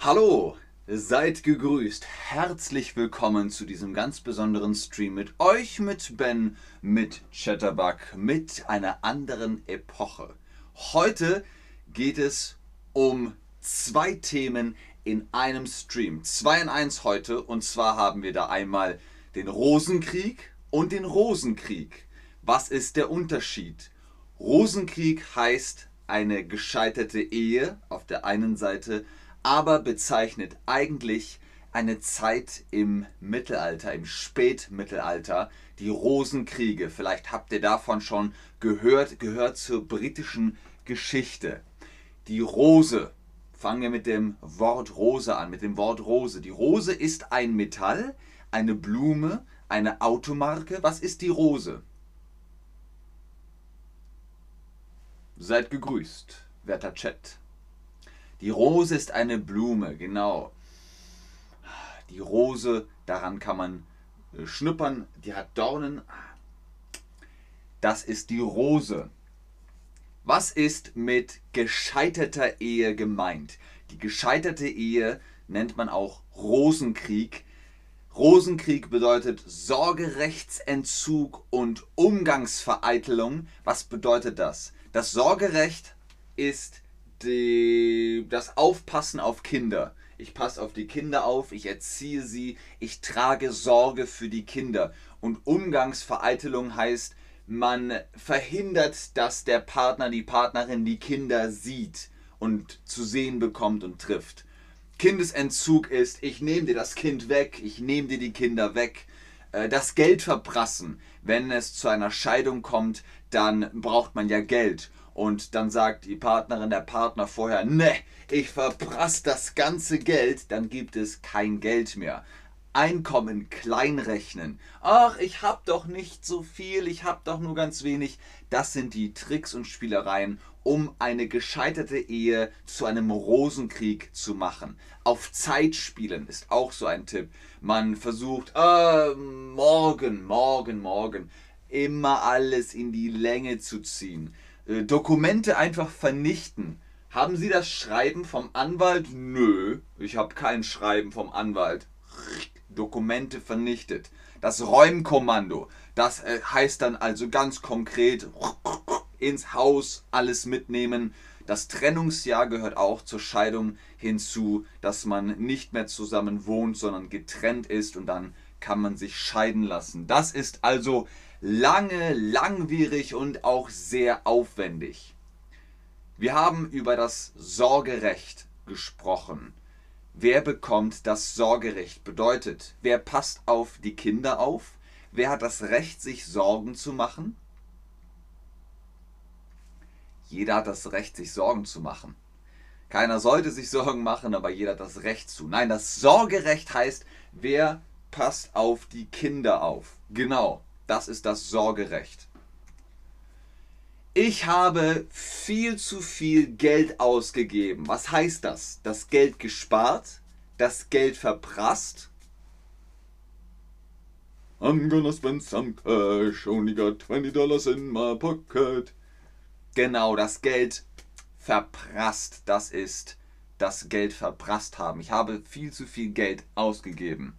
Hallo, seid gegrüßt. Herzlich willkommen zu diesem ganz besonderen Stream mit euch, mit Ben, mit Chatterbug, mit einer anderen Epoche. Heute geht es um zwei Themen in einem Stream. Zwei in eins heute. Und zwar haben wir da einmal den Rosenkrieg und den Rosenkrieg. Was ist der Unterschied? Rosenkrieg heißt eine gescheiterte Ehe auf der einen Seite, aber bezeichnet eigentlich eine Zeit im Mittelalter, im Spätmittelalter, die Rosenkriege. Vielleicht habt ihr davon schon gehört, gehört zur britischen Geschichte. Die Rose, fangen wir mit dem Wort Rose an, mit dem Wort Rose. Die Rose ist ein Metall, eine Blume, eine Automarke. Was ist die Rose? Seid gegrüßt, werter Chat. Die Rose ist eine Blume, genau. Die Rose, daran kann man äh, schnuppern, die hat Dornen. Das ist die Rose. Was ist mit gescheiterter Ehe gemeint? Die gescheiterte Ehe nennt man auch Rosenkrieg. Rosenkrieg bedeutet Sorgerechtsentzug und Umgangsvereitelung. Was bedeutet das? Das Sorgerecht ist die, das Aufpassen auf Kinder. Ich passe auf die Kinder auf, ich erziehe sie, ich trage Sorge für die Kinder. Und Umgangsvereitelung heißt, man verhindert, dass der Partner, die Partnerin die Kinder sieht und zu sehen bekommt und trifft. Kindesentzug ist, ich nehme dir das Kind weg, ich nehme dir die Kinder weg. Äh, das Geld verprassen, wenn es zu einer Scheidung kommt, dann braucht man ja Geld. Und dann sagt die Partnerin, der Partner vorher, ne, ich verprass das ganze Geld, dann gibt es kein Geld mehr. Einkommen kleinrechnen. Ach, ich hab doch nicht so viel, ich hab doch nur ganz wenig. Das sind die Tricks und Spielereien, um eine gescheiterte Ehe zu einem Rosenkrieg zu machen. Auf Zeit spielen ist auch so ein Tipp. Man versucht, äh, morgen, morgen, morgen immer alles in die Länge zu ziehen. Äh, Dokumente einfach vernichten. Haben Sie das Schreiben vom Anwalt? Nö, ich habe kein Schreiben vom Anwalt. Dokumente vernichtet. Das Räumkommando, das äh, heißt dann also ganz konkret ins Haus alles mitnehmen. Das Trennungsjahr gehört auch zur Scheidung hinzu, dass man nicht mehr zusammen wohnt, sondern getrennt ist und dann kann man sich scheiden lassen. Das ist also lange, langwierig und auch sehr aufwendig. Wir haben über das Sorgerecht gesprochen. Wer bekommt das Sorgerecht? Bedeutet, wer passt auf die Kinder auf? Wer hat das Recht, sich Sorgen zu machen? Jeder hat das Recht, sich Sorgen zu machen. Keiner sollte sich Sorgen machen, aber jeder hat das Recht zu. Nein, das Sorgerecht heißt, wer passt auf die Kinder auf. Genau. Das ist das Sorgerecht. Ich habe viel zu viel Geld ausgegeben. Was heißt das? Das Geld gespart, das Geld verprasst. I'm gonna spend some cash, only got 20 dollars in my pocket. Genau, das Geld verprasst. Das ist das Geld verprasst haben. Ich habe viel zu viel Geld ausgegeben.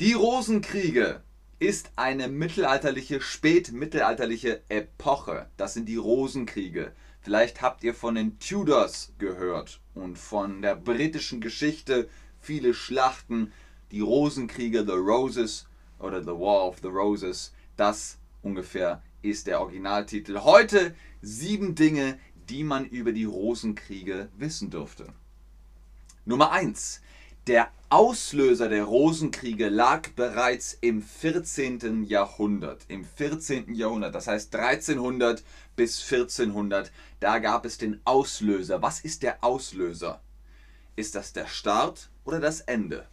Die Rosenkriege ist eine mittelalterliche, spätmittelalterliche Epoche. Das sind die Rosenkriege. Vielleicht habt ihr von den Tudors gehört und von der britischen Geschichte viele Schlachten, die Rosenkriege, The Roses oder The War of the Roses. Das ungefähr ist der Originaltitel. Heute sieben Dinge, die man über die Rosenkriege wissen dürfte. Nummer eins: Der Auslöser der Rosenkriege lag bereits im 14. Jahrhundert. Im 14. Jahrhundert, das heißt 1300 bis 1400, da gab es den Auslöser. Was ist der Auslöser? Ist das der Start oder das Ende?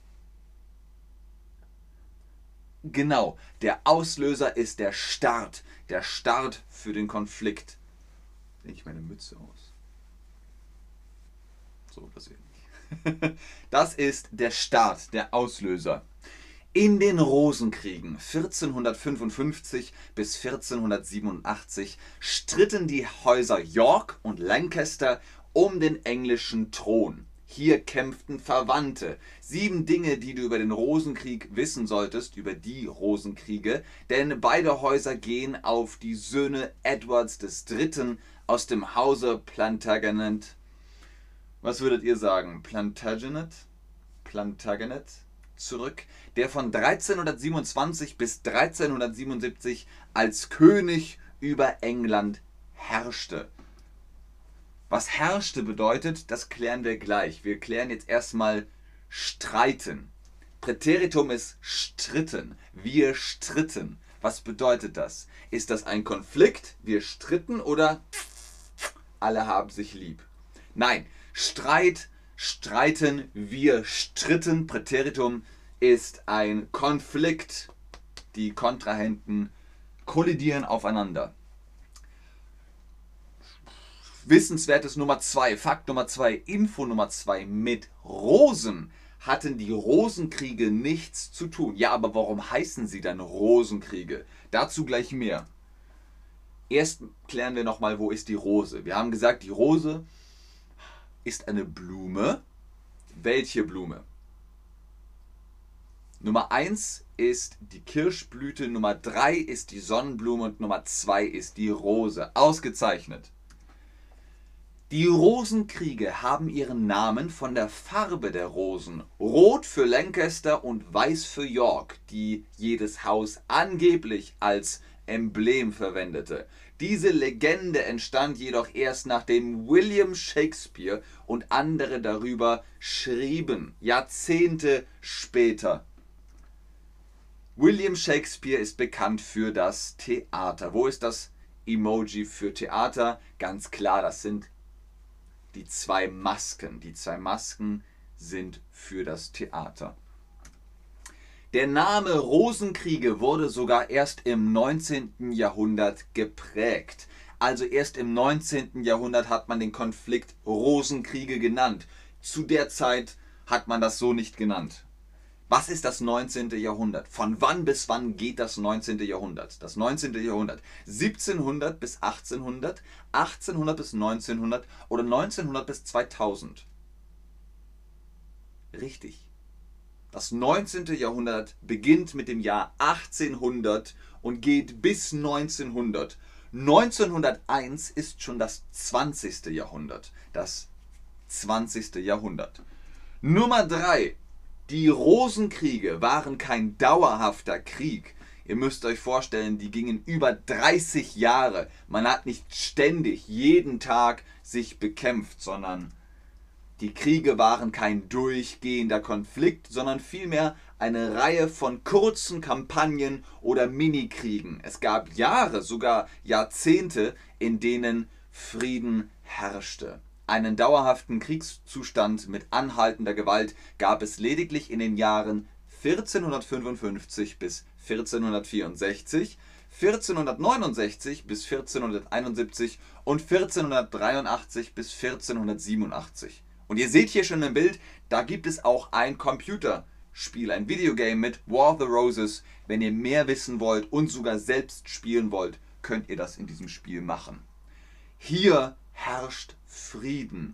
Genau, der Auslöser ist der Start. Der Start für den Konflikt. Lege ich meine Mütze aus. So, das hier. Das ist der Start, der Auslöser. In den Rosenkriegen 1455 bis 1487 stritten die Häuser York und Lancaster um den englischen Thron. Hier kämpften Verwandte. Sieben Dinge, die du über den Rosenkrieg wissen solltest, über die Rosenkriege, denn beide Häuser gehen auf die Söhne Edwards III. aus dem Hause Plantagenet. Was würdet ihr sagen? Plantagenet? Plantagenet? Zurück, der von 1327 bis 1377 als König über England herrschte. Was herrschte bedeutet, das klären wir gleich. Wir klären jetzt erstmal streiten. Präteritum ist stritten. Wir stritten. Was bedeutet das? Ist das ein Konflikt? Wir stritten oder alle haben sich lieb? Nein, Streit, streiten, wir stritten. Präteritum ist ein Konflikt. Die Kontrahenten kollidieren aufeinander. Wissenswertes Nummer 2, Fakt Nummer 2, Info Nummer 2. Mit Rosen hatten die Rosenkriege nichts zu tun. Ja, aber warum heißen sie dann Rosenkriege? Dazu gleich mehr. Erst klären wir nochmal, wo ist die Rose. Wir haben gesagt, die Rose ist eine Blume. Welche Blume? Nummer 1 ist die Kirschblüte, Nummer 3 ist die Sonnenblume und Nummer 2 ist die Rose. Ausgezeichnet. Die Rosenkriege haben ihren Namen von der Farbe der Rosen. Rot für Lancaster und weiß für York, die jedes Haus angeblich als Emblem verwendete. Diese Legende entstand jedoch erst nachdem William Shakespeare und andere darüber schrieben, Jahrzehnte später. William Shakespeare ist bekannt für das Theater. Wo ist das Emoji für Theater? Ganz klar, das sind die zwei Masken. Die zwei Masken sind für das Theater. Der Name Rosenkriege wurde sogar erst im 19. Jahrhundert geprägt. Also erst im 19. Jahrhundert hat man den Konflikt Rosenkriege genannt. Zu der Zeit hat man das so nicht genannt. Was ist das 19. Jahrhundert? Von wann bis wann geht das 19. Jahrhundert? Das 19. Jahrhundert 1700 bis 1800, 1800 bis 1900 oder 1900 bis 2000? Richtig. Das 19. Jahrhundert beginnt mit dem Jahr 1800 und geht bis 1900. 1901 ist schon das 20. Jahrhundert. Das 20. Jahrhundert. Nummer 3. Die Rosenkriege waren kein dauerhafter Krieg. Ihr müsst euch vorstellen, die gingen über 30 Jahre. Man hat nicht ständig jeden Tag sich bekämpft, sondern die Kriege waren kein durchgehender Konflikt, sondern vielmehr eine Reihe von kurzen Kampagnen oder Minikriegen. Es gab Jahre, sogar Jahrzehnte, in denen Frieden herrschte. Einen dauerhaften Kriegszustand mit anhaltender Gewalt gab es lediglich in den Jahren 1455 bis 1464, 1469 bis 1471 und 1483 bis 1487. Und ihr seht hier schon im Bild, da gibt es auch ein Computerspiel, ein Videogame mit War of the Roses. Wenn ihr mehr wissen wollt und sogar selbst spielen wollt, könnt ihr das in diesem Spiel machen. Hier herrscht Frieden.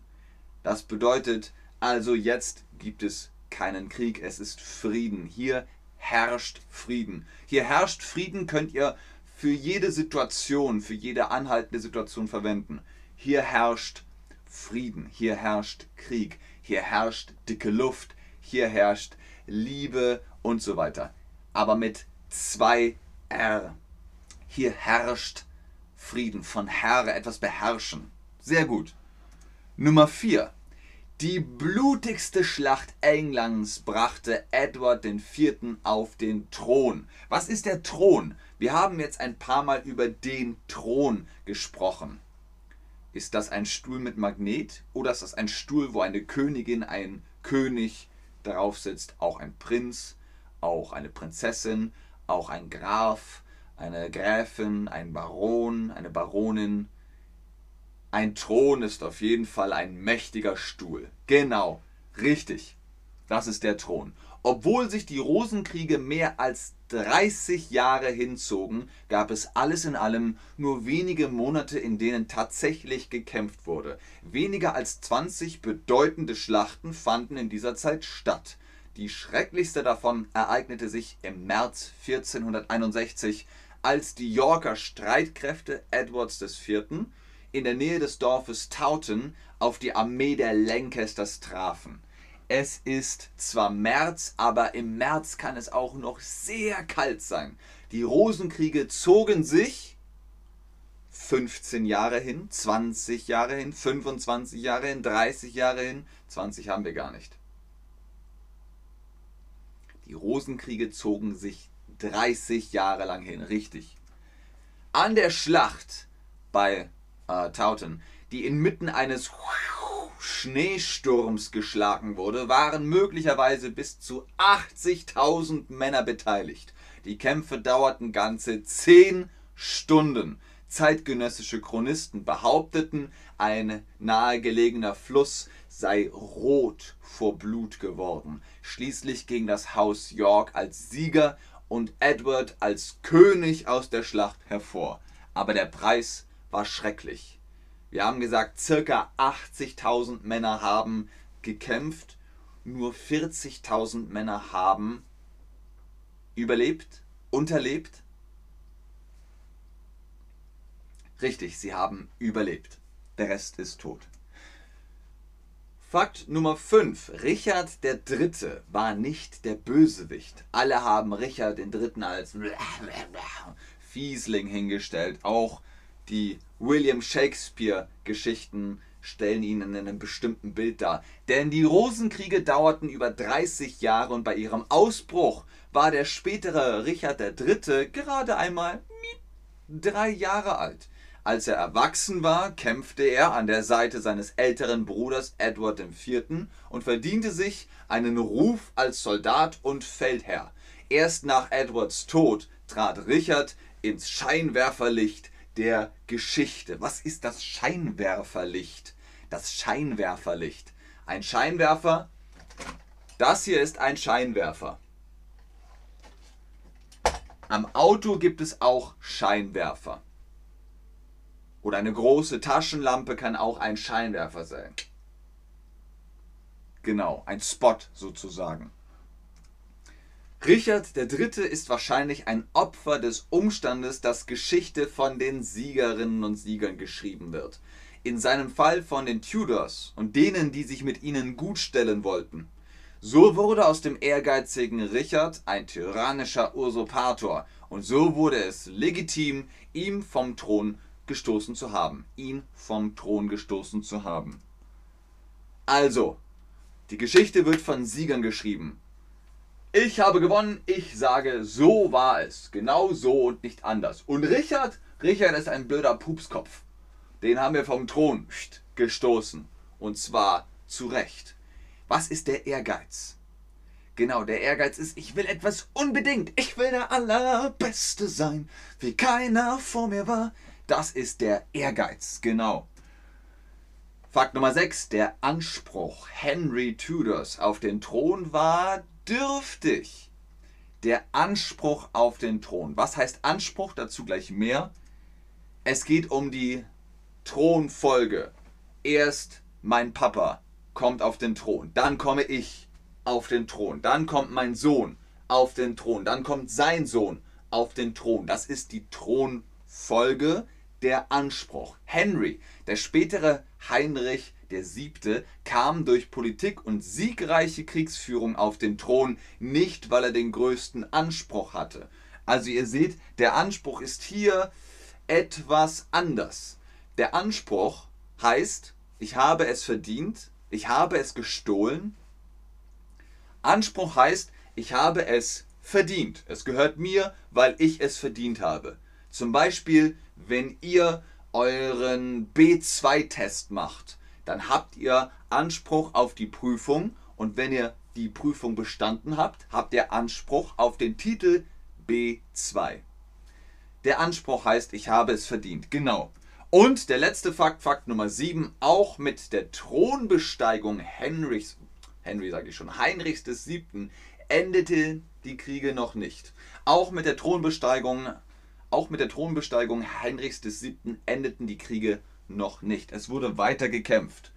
Das bedeutet also, jetzt gibt es keinen Krieg, es ist Frieden. Hier herrscht Frieden. Hier herrscht Frieden könnt ihr für jede Situation, für jede anhaltende Situation verwenden. Hier herrscht Frieden, hier herrscht Krieg, hier herrscht dicke Luft, hier herrscht Liebe und so weiter. Aber mit zwei R. Hier herrscht Frieden, von Herr etwas beherrschen. Sehr gut. Nummer 4. Die blutigste Schlacht Englands brachte Edward IV. auf den Thron. Was ist der Thron? Wir haben jetzt ein paar Mal über den Thron gesprochen. Ist das ein Stuhl mit Magnet oder ist das ein Stuhl, wo eine Königin, ein König drauf sitzt? Auch ein Prinz, auch eine Prinzessin, auch ein Graf, eine Gräfin, ein Baron, eine Baronin, ein Thron ist auf jeden Fall ein mächtiger Stuhl. Genau, richtig. Das ist der Thron. Obwohl sich die Rosenkriege mehr als 30 Jahre hinzogen, gab es alles in allem nur wenige Monate, in denen tatsächlich gekämpft wurde. Weniger als 20 bedeutende Schlachten fanden in dieser Zeit statt. Die schrecklichste davon ereignete sich im März 1461, als die Yorker Streitkräfte Edwards IV. in der Nähe des Dorfes Taunton auf die Armee der Lancasters trafen. Es ist zwar März, aber im März kann es auch noch sehr kalt sein. Die Rosenkriege zogen sich 15 Jahre hin, 20 Jahre hin, 25 Jahre hin, 30 Jahre hin, 20 haben wir gar nicht. Die Rosenkriege zogen sich 30 Jahre lang hin, richtig. An der Schlacht bei äh, Taunton, die inmitten eines Schneesturms geschlagen wurde, waren möglicherweise bis zu 80.000 Männer beteiligt. Die Kämpfe dauerten ganze 10 Stunden. Zeitgenössische Chronisten behaupteten, ein nahegelegener Fluss sei rot vor Blut geworden. Schließlich ging das Haus York als Sieger und Edward als König aus der Schlacht hervor. Aber der Preis war schrecklich. Wir haben gesagt, circa 80.000 Männer haben gekämpft, nur 40.000 Männer haben überlebt, unterlebt. Richtig, sie haben überlebt. Der Rest ist tot. Fakt Nummer 5. Richard III. war nicht der Bösewicht. Alle haben Richard III. als Fiesling hingestellt. Auch die William Shakespeare-Geschichten stellen ihn in einem bestimmten Bild dar. Denn die Rosenkriege dauerten über 30 Jahre und bei ihrem Ausbruch war der spätere Richard III. gerade einmal drei Jahre alt. Als er erwachsen war, kämpfte er an der Seite seines älteren Bruders Edward IV. und verdiente sich einen Ruf als Soldat und Feldherr. Erst nach Edwards Tod trat Richard ins Scheinwerferlicht der Geschichte. Was ist das Scheinwerferlicht? Das Scheinwerferlicht. Ein Scheinwerfer, das hier ist ein Scheinwerfer. Am Auto gibt es auch Scheinwerfer. Oder eine große Taschenlampe kann auch ein Scheinwerfer sein. Genau, ein Spot sozusagen. Richard III. ist wahrscheinlich ein Opfer des Umstandes, dass Geschichte von den Siegerinnen und Siegern geschrieben wird. In seinem Fall von den Tudors und denen, die sich mit ihnen gutstellen wollten. So wurde aus dem ehrgeizigen Richard ein tyrannischer Usurpator und so wurde es legitim, ihm vom Thron gestoßen zu haben. Ihn vom Thron gestoßen zu haben. Also, die Geschichte wird von Siegern geschrieben. Ich habe gewonnen. Ich sage, so war es. Genau so und nicht anders. Und Richard, Richard ist ein blöder Pupskopf. Den haben wir vom Thron gestoßen. Und zwar zu Recht. Was ist der Ehrgeiz? Genau, der Ehrgeiz ist, ich will etwas unbedingt. Ich will der Allerbeste sein, wie keiner vor mir war. Das ist der Ehrgeiz, genau. Fakt Nummer 6. Der Anspruch Henry Tudors auf den Thron war dürftig. Der Anspruch auf den Thron. Was heißt Anspruch? Dazu gleich mehr. Es geht um die Thronfolge. Erst mein Papa kommt auf den Thron, dann komme ich auf den Thron, dann kommt mein Sohn auf den Thron, dann kommt sein Sohn auf den Thron. Das ist die Thronfolge, der Anspruch. Henry, der spätere Heinrich der Siebte kam durch Politik und siegreiche Kriegsführung auf den Thron, nicht weil er den größten Anspruch hatte. Also ihr seht, der Anspruch ist hier etwas anders. Der Anspruch heißt, ich habe es verdient, ich habe es gestohlen. Anspruch heißt, ich habe es verdient. Es gehört mir, weil ich es verdient habe. Zum Beispiel, wenn ihr euren B2-Test macht, dann habt ihr Anspruch auf die Prüfung und wenn ihr die Prüfung bestanden habt, habt ihr Anspruch auf den Titel B2. Der Anspruch heißt, ich habe es verdient. Genau. Und der letzte Fakt, Fakt Nummer 7, auch mit der Thronbesteigung Henrichs, Henry sage ich schon, Heinrichs des Siebten, beendete die Kriege noch nicht. Auch mit der Thronbesteigung, auch mit der Thronbesteigung Heinrichs VII. endeten die Kriege noch nicht. Es wurde weiter gekämpft.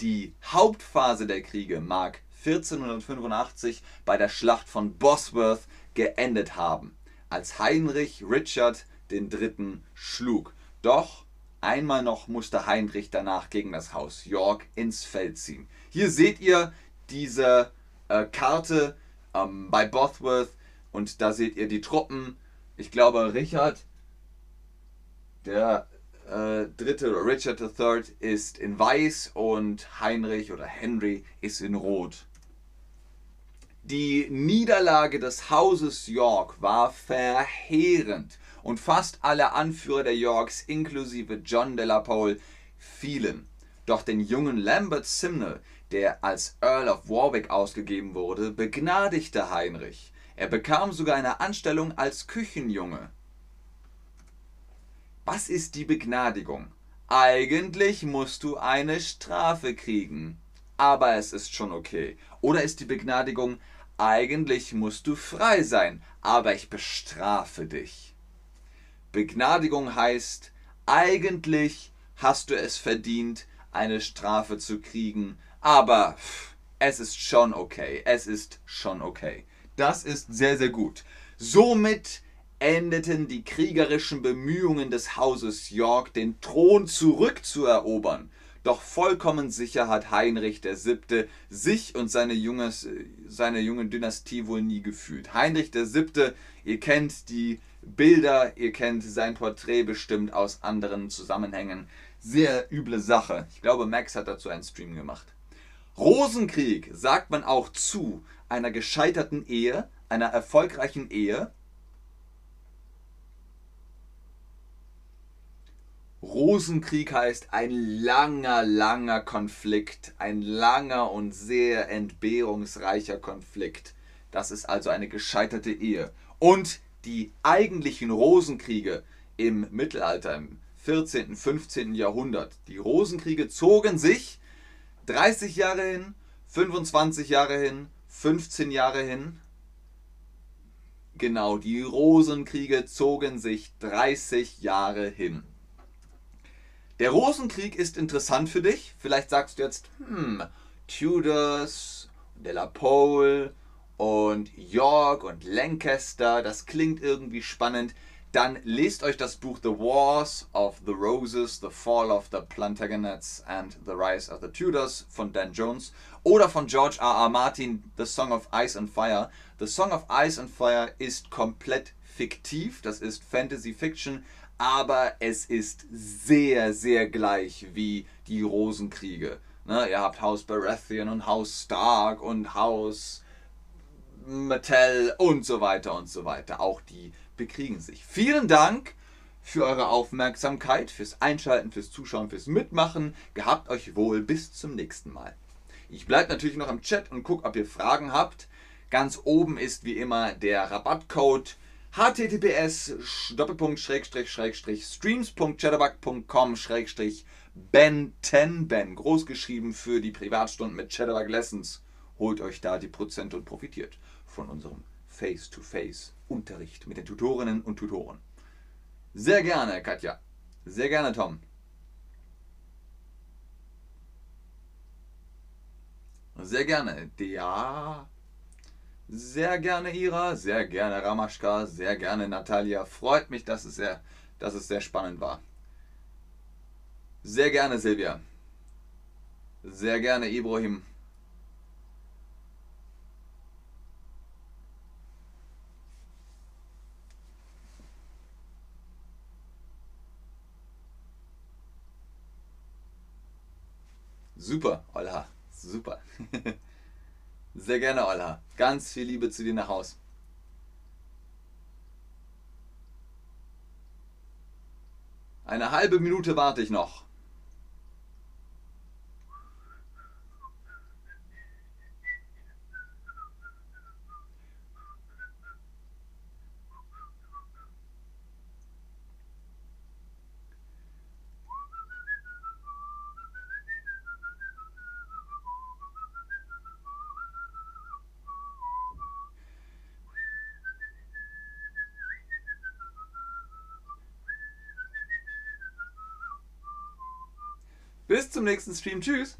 Die Hauptphase der Kriege mag 1485 bei der Schlacht von Bosworth geendet haben, als Heinrich Richard III. schlug. Doch einmal noch musste Heinrich danach gegen das Haus York ins Feld ziehen. Hier seht ihr diese äh, Karte ähm, bei Bosworth und da seht ihr die Truppen. Ich glaube, Richard, der äh, dritte Richard III ist in weiß und Heinrich oder Henry ist in rot. Die Niederlage des Hauses York war verheerend und fast alle Anführer der Yorks inklusive John de la Pole fielen. Doch den jungen Lambert Simnel, der als Earl of Warwick ausgegeben wurde, begnadigte Heinrich. Er bekam sogar eine Anstellung als Küchenjunge. Was ist die Begnadigung? Eigentlich musst du eine Strafe kriegen. Aber es ist schon okay. Oder ist die Begnadigung, eigentlich musst du frei sein, aber ich bestrafe dich. Begnadigung heißt, eigentlich hast du es verdient, eine Strafe zu kriegen, aber es ist schon okay. Es ist schon okay. Das ist sehr, sehr gut. Somit endeten die kriegerischen Bemühungen des Hauses York, den Thron zurückzuerobern. Doch vollkommen sicher hat Heinrich VII. sich und seine, junges, seine junge Dynastie wohl nie gefühlt. Heinrich VII., ihr kennt die Bilder, ihr kennt sein Porträt bestimmt aus anderen Zusammenhängen. Sehr üble Sache. Ich glaube, Max hat dazu einen Stream gemacht. Rosenkrieg sagt man auch zu einer gescheiterten Ehe, einer erfolgreichen Ehe, Rosenkrieg heißt ein langer, langer Konflikt, ein langer und sehr entbehrungsreicher Konflikt. Das ist also eine gescheiterte Ehe. Und die eigentlichen Rosenkriege im Mittelalter, im 14., 15. Jahrhundert, die Rosenkriege zogen sich 30 Jahre hin, 25 Jahre hin, 15 Jahre hin. Genau, die Rosenkriege zogen sich 30 Jahre hin. Der Rosenkrieg ist interessant für dich. Vielleicht sagst du jetzt, hm, Tudors, De La Pole und York und Lancaster, das klingt irgendwie spannend. Dann lest euch das Buch The Wars of the Roses, The Fall of the Plantagenets and the Rise of the Tudors von Dan Jones oder von George R. R. Martin, The Song of Ice and Fire. The Song of Ice and Fire ist komplett fiktiv, das ist Fantasy Fiction, aber es ist sehr, sehr gleich wie die Rosenkriege. Ne, ihr habt Haus Baratheon und Haus Stark und Haus Mattel und so weiter und so weiter. Auch die bekriegen sich. Vielen Dank für eure Aufmerksamkeit, fürs Einschalten, fürs Zuschauen, fürs Mitmachen. Gehabt euch wohl. Bis zum nächsten Mal. Ich bleibe natürlich noch im Chat und gucke, ob ihr Fragen habt. Ganz oben ist wie immer der Rabattcode https streams.chatterbug.com ben 10 ben groß geschrieben für die Privatstunden mit Chatterbug Lessons. Holt euch da die Prozente und profitiert von unserem Face-to-Face-Unterricht mit den Tutorinnen und Tutoren. Sehr gerne, Katja. Sehr gerne, Tom. Sehr gerne. Ja. Sehr gerne Ira, sehr gerne Ramaschka, sehr gerne Natalia. Freut mich, dass es sehr, dass es sehr spannend war. Sehr gerne Silvia. Sehr gerne Ibrahim. Super, Olha, super. Sehr gerne, Ola. Ganz viel Liebe zu dir nach Haus. Eine halbe Minute warte ich noch. Zum nächsten Stream. Tschüss.